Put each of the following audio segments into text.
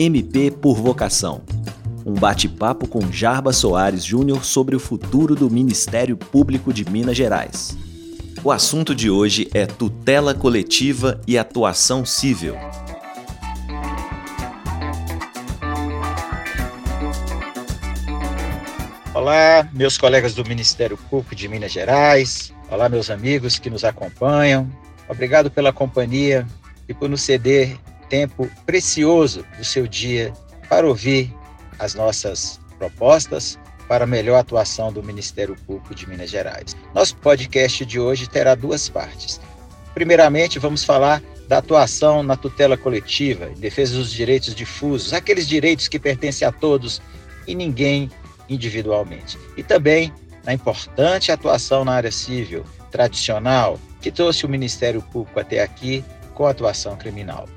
MP por Vocação. Um bate-papo com Jarba Soares Júnior sobre o futuro do Ministério Público de Minas Gerais. O assunto de hoje é tutela coletiva e atuação civil. Olá, meus colegas do Ministério Público de Minas Gerais. Olá, meus amigos que nos acompanham. Obrigado pela companhia e por nos ceder tempo precioso do seu dia para ouvir as nossas propostas para a melhor atuação do Ministério Público de Minas Gerais. Nosso podcast de hoje terá duas partes. Primeiramente, vamos falar da atuação na tutela coletiva, em defesa dos direitos difusos, aqueles direitos que pertencem a todos e ninguém individualmente. E também na importante atuação na área civil tradicional, que trouxe o Ministério Público até aqui com atuação criminal.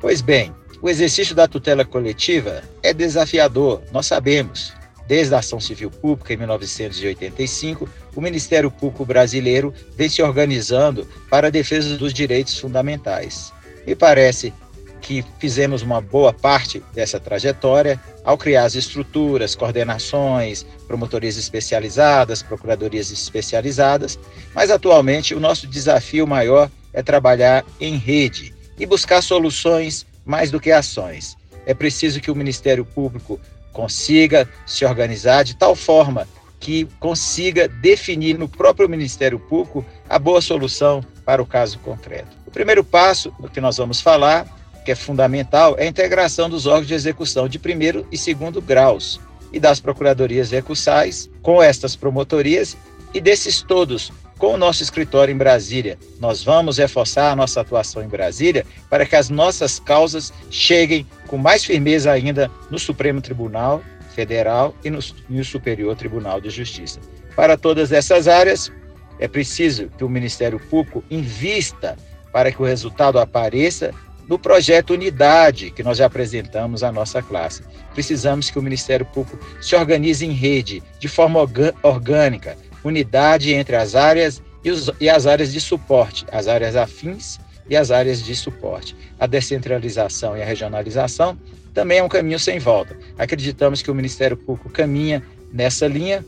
Pois bem, o exercício da tutela coletiva é desafiador, nós sabemos. Desde a ação civil pública em 1985, o Ministério Público brasileiro vem se organizando para a defesa dos direitos fundamentais. Me parece que fizemos uma boa parte dessa trajetória ao criar as estruturas, coordenações, promotorias especializadas, procuradorias especializadas, mas atualmente o nosso desafio maior é trabalhar em rede e buscar soluções mais do que ações. É preciso que o Ministério Público consiga se organizar de tal forma que consiga definir no próprio Ministério Público a boa solução para o caso concreto. O primeiro passo do que nós vamos falar que é fundamental, é a integração dos órgãos de execução de primeiro e segundo graus e das procuradorias recursais com estas promotorias e desses todos com o nosso escritório em Brasília. Nós vamos reforçar a nossa atuação em Brasília para que as nossas causas cheguem com mais firmeza ainda no Supremo Tribunal Federal e no, no Superior Tribunal de Justiça. Para todas essas áreas, é preciso que o Ministério Público invista para que o resultado apareça no projeto Unidade, que nós já apresentamos à nossa classe. Precisamos que o Ministério Público se organize em rede, de forma orgânica, unidade entre as áreas e, os, e as áreas de suporte, as áreas afins e as áreas de suporte. A descentralização e a regionalização também é um caminho sem volta. Acreditamos que o Ministério Público caminha nessa linha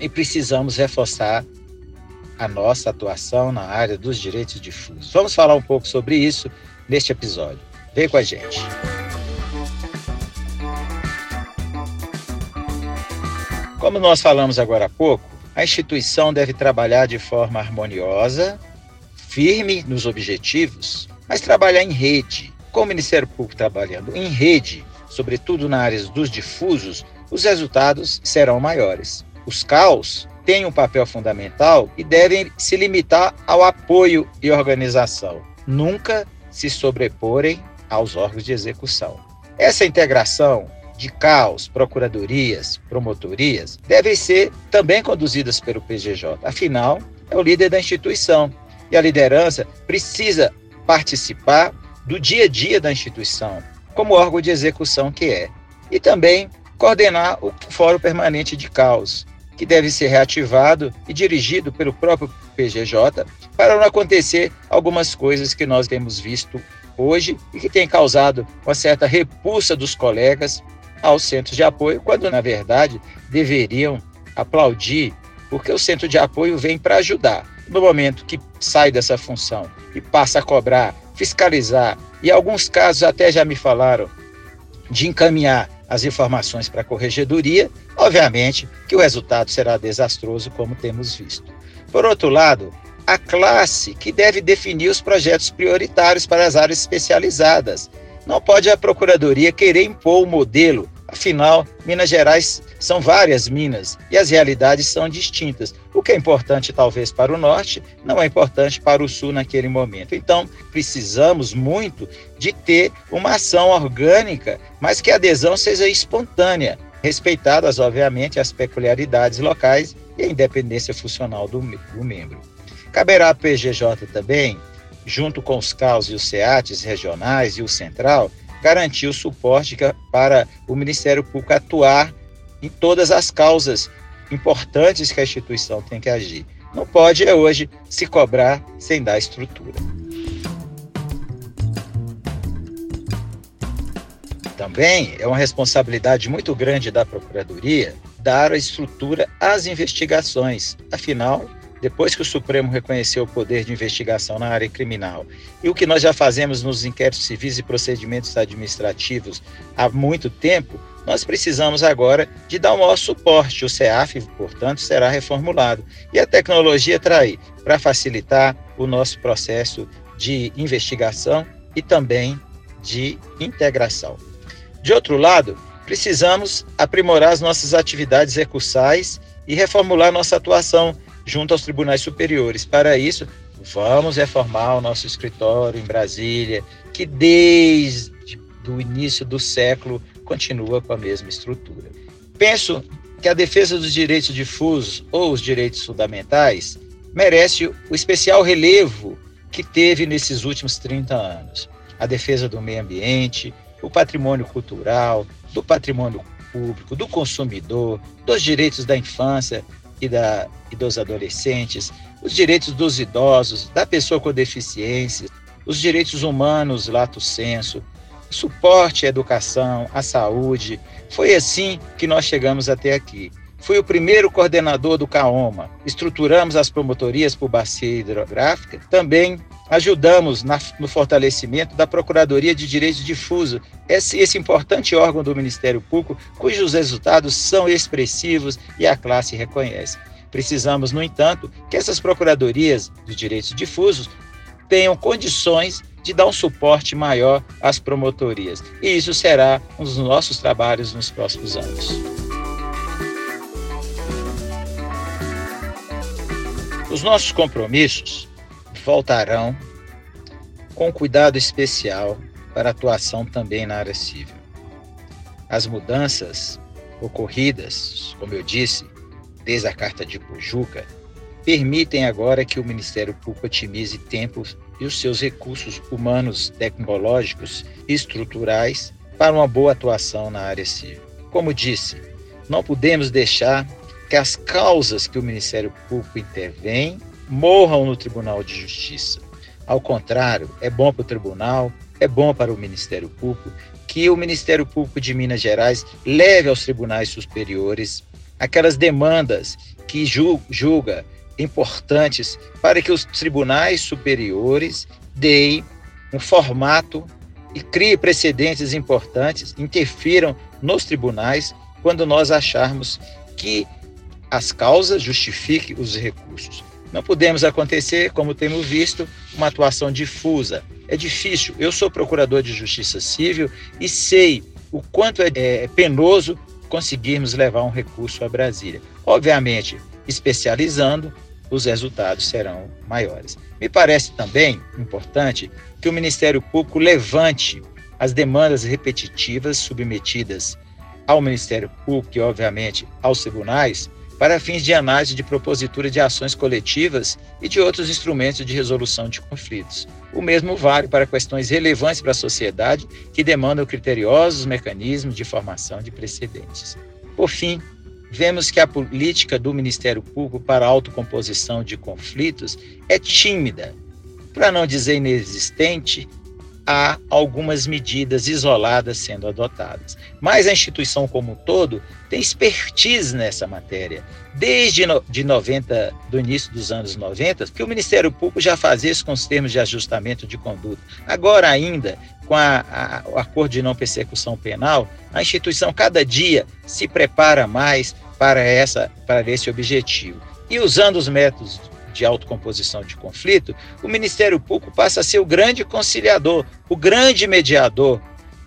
e precisamos reforçar a nossa atuação na área dos direitos difusos. Vamos falar um pouco sobre isso neste episódio. Vem com a gente. Como nós falamos agora há pouco, a instituição deve trabalhar de forma harmoniosa, firme nos objetivos, mas trabalhar em rede. Com o Ministério Público trabalhando em rede, sobretudo na área dos difusos, os resultados serão maiores. Os CAUS têm um papel fundamental e devem se limitar ao apoio e organização, nunca se sobreporem aos órgãos de execução. Essa integração de CAUS, procuradorias, promotorias, devem ser também conduzidas pelo PGJ. Afinal, é o líder da instituição e a liderança precisa participar do dia a dia da instituição, como órgão de execução que é, e também coordenar o Fórum Permanente de CAUS, que deve ser reativado e dirigido pelo próprio PGJ para não acontecer algumas coisas que nós temos visto hoje e que tem causado uma certa repulsa dos colegas aos centros de apoio, quando na verdade deveriam aplaudir, porque o centro de apoio vem para ajudar. No momento que sai dessa função e passa a cobrar, fiscalizar, e alguns casos até já me falaram de encaminhar as informações para a corregedoria, obviamente que o resultado será desastroso, como temos visto. Por outro lado, a classe que deve definir os projetos prioritários para as áreas especializadas. Não pode a Procuradoria querer impor o modelo, afinal, Minas Gerais são várias minas e as realidades são distintas. O que é importante, talvez, para o norte, não é importante para o sul naquele momento. Então, precisamos muito de ter uma ação orgânica, mas que a adesão seja espontânea, respeitadas, obviamente, as peculiaridades locais e a independência funcional do, do membro. Caberá à PGJ também, junto com os CAUS e os SEATs regionais e o central, garantir o suporte para o Ministério Público atuar em todas as causas importantes que a instituição tem que agir. Não pode é hoje se cobrar sem dar estrutura. Também é uma responsabilidade muito grande da Procuradoria dar a estrutura às investigações. Afinal, depois que o Supremo reconheceu o poder de investigação na área criminal e o que nós já fazemos nos inquéritos civis e procedimentos administrativos há muito tempo, nós precisamos agora de dar o maior suporte. O CEAF, portanto, será reformulado. E a tecnologia está aí para facilitar o nosso processo de investigação e também de integração. De outro lado, precisamos aprimorar as nossas atividades recursais e reformular nossa atuação junto aos tribunais superiores. Para isso, vamos reformar o nosso escritório em Brasília, que desde o início do século continua com a mesma estrutura. Penso que a defesa dos direitos difusos ou os direitos fundamentais merece o especial relevo que teve nesses últimos 30 anos. A defesa do meio ambiente, o patrimônio cultural, do patrimônio público, do consumidor, dos direitos da infância e, da, e dos adolescentes, os direitos dos idosos, da pessoa com deficiência, os direitos humanos, lato senso, suporte à educação, à saúde. Foi assim que nós chegamos até aqui. Fui o primeiro coordenador do CAOMA. Estruturamos as promotorias por bacia hidrográfica. Também ajudamos na, no fortalecimento da Procuradoria de Direitos Difusos, esse, esse importante órgão do Ministério Público, cujos resultados são expressivos e a classe reconhece. Precisamos, no entanto, que essas procuradorias de direitos difusos tenham condições de dar um suporte maior às promotorias. E isso será um dos nossos trabalhos nos próximos anos. Os nossos compromissos voltarão com cuidado especial para atuação também na área civil. As mudanças ocorridas, como eu disse, desde a Carta de Pujuca, permitem agora que o Ministério Público otimize tempos e os seus recursos humanos, tecnológicos e estruturais para uma boa atuação na área civil. Como disse, não podemos deixar que as causas que o Ministério Público intervém morram no Tribunal de Justiça. Ao contrário, é bom para o tribunal, é bom para o Ministério Público que o Ministério Público de Minas Gerais leve aos tribunais superiores aquelas demandas que julga importantes para que os tribunais superiores deem um formato e criem precedentes importantes, interfiram nos tribunais quando nós acharmos que as causas justifiquem os recursos. Não podemos acontecer, como temos visto, uma atuação difusa. É difícil. Eu sou procurador de justiça civil e sei o quanto é, é penoso conseguirmos levar um recurso a Brasília. Obviamente, especializando, os resultados serão maiores. Me parece também importante que o Ministério Público levante as demandas repetitivas submetidas ao Ministério Público e, obviamente, aos tribunais, para fins de análise de propositura de ações coletivas e de outros instrumentos de resolução de conflitos. O mesmo vale para questões relevantes para a sociedade que demandam criteriosos mecanismos de formação de precedentes. Por fim, vemos que a política do Ministério Público para a autocomposição de conflitos é tímida, para não dizer inexistente, há algumas medidas isoladas sendo adotadas. Mas a instituição como um todo tem expertise nessa matéria. Desde no, de 90, do início dos anos 90, que o Ministério Público já fazia isso com os termos de ajustamento de conduta. Agora ainda, com a, a, o acordo de não persecução penal, a instituição cada dia se prepara mais para, essa, para esse objetivo. E usando os métodos de autocomposição de conflito, o Ministério Público passa a ser o grande conciliador, o grande mediador.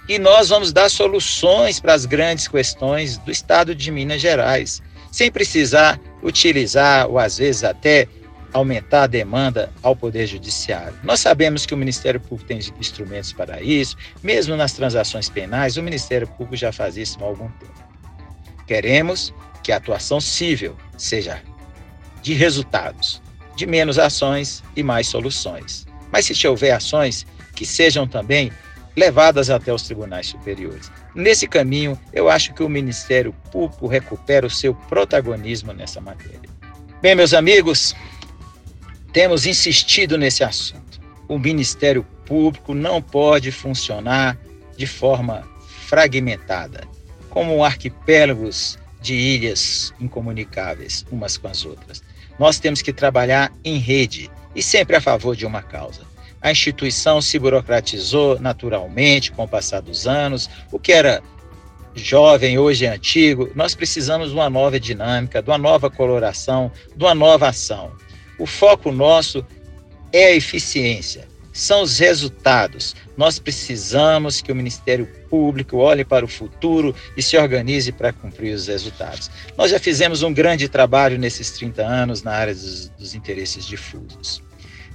E nós vamos dar soluções para as grandes questões do Estado de Minas Gerais, sem precisar utilizar, ou às vezes até aumentar a demanda ao Poder Judiciário. Nós sabemos que o Ministério Público tem instrumentos para isso, mesmo nas transações penais, o Ministério Público já faz isso há algum tempo. Queremos que a atuação civil seja de resultados, de menos ações e mais soluções. Mas se houver ações, que sejam também levadas até os tribunais superiores. Nesse caminho, eu acho que o Ministério Público recupera o seu protagonismo nessa matéria. Bem, meus amigos, temos insistido nesse assunto. O Ministério Público não pode funcionar de forma fragmentada, como arquipélagos de ilhas incomunicáveis umas com as outras. Nós temos que trabalhar em rede e sempre a favor de uma causa. A instituição se burocratizou naturalmente com o passar dos anos, o que era jovem hoje é antigo. Nós precisamos de uma nova dinâmica, de uma nova coloração, de uma nova ação. O foco nosso é a eficiência, são os resultados. Nós precisamos que o Ministério Público olhe para o futuro e se organize para cumprir os resultados. Nós já fizemos um grande trabalho nesses 30 anos na área dos, dos interesses difusos.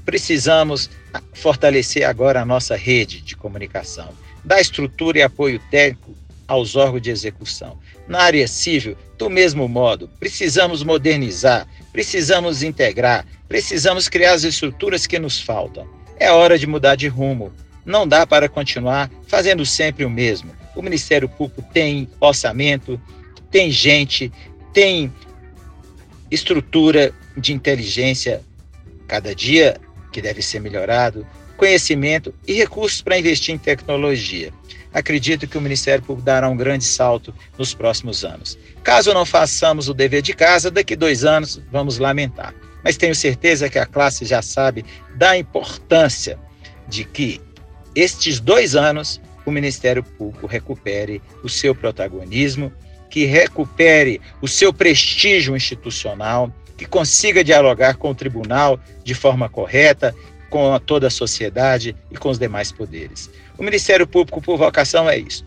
Precisamos fortalecer agora a nossa rede de comunicação, dar estrutura e apoio técnico aos órgãos de execução. Na área civil, do mesmo modo, precisamos modernizar, precisamos integrar, precisamos criar as estruturas que nos faltam. É hora de mudar de rumo. Não dá para continuar fazendo sempre o mesmo. O Ministério Público tem orçamento, tem gente, tem estrutura de inteligência cada dia que deve ser melhorado, conhecimento e recursos para investir em tecnologia. Acredito que o Ministério Público dará um grande salto nos próximos anos. Caso não façamos o dever de casa, daqui dois anos vamos lamentar. Mas tenho certeza que a classe já sabe da importância de que estes dois anos o Ministério Público recupere o seu protagonismo, que recupere o seu prestígio institucional, que consiga dialogar com o tribunal de forma correta, com toda a sociedade e com os demais poderes. O Ministério Público, por vocação, é isso: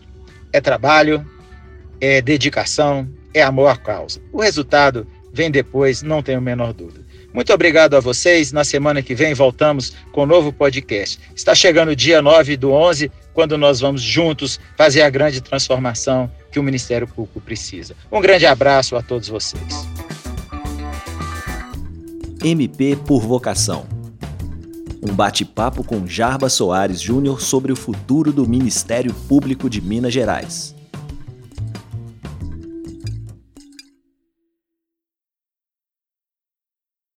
é trabalho, é dedicação, é amor à causa. O resultado vem depois, não tenho a menor dúvida. Muito obrigado a vocês. Na semana que vem voltamos com um novo podcast. Está chegando o dia 9 do 11, quando nós vamos juntos fazer a grande transformação que o Ministério Público precisa. Um grande abraço a todos vocês. MP por vocação. Um bate-papo com Jarba Soares Júnior sobre o futuro do Ministério Público de Minas Gerais.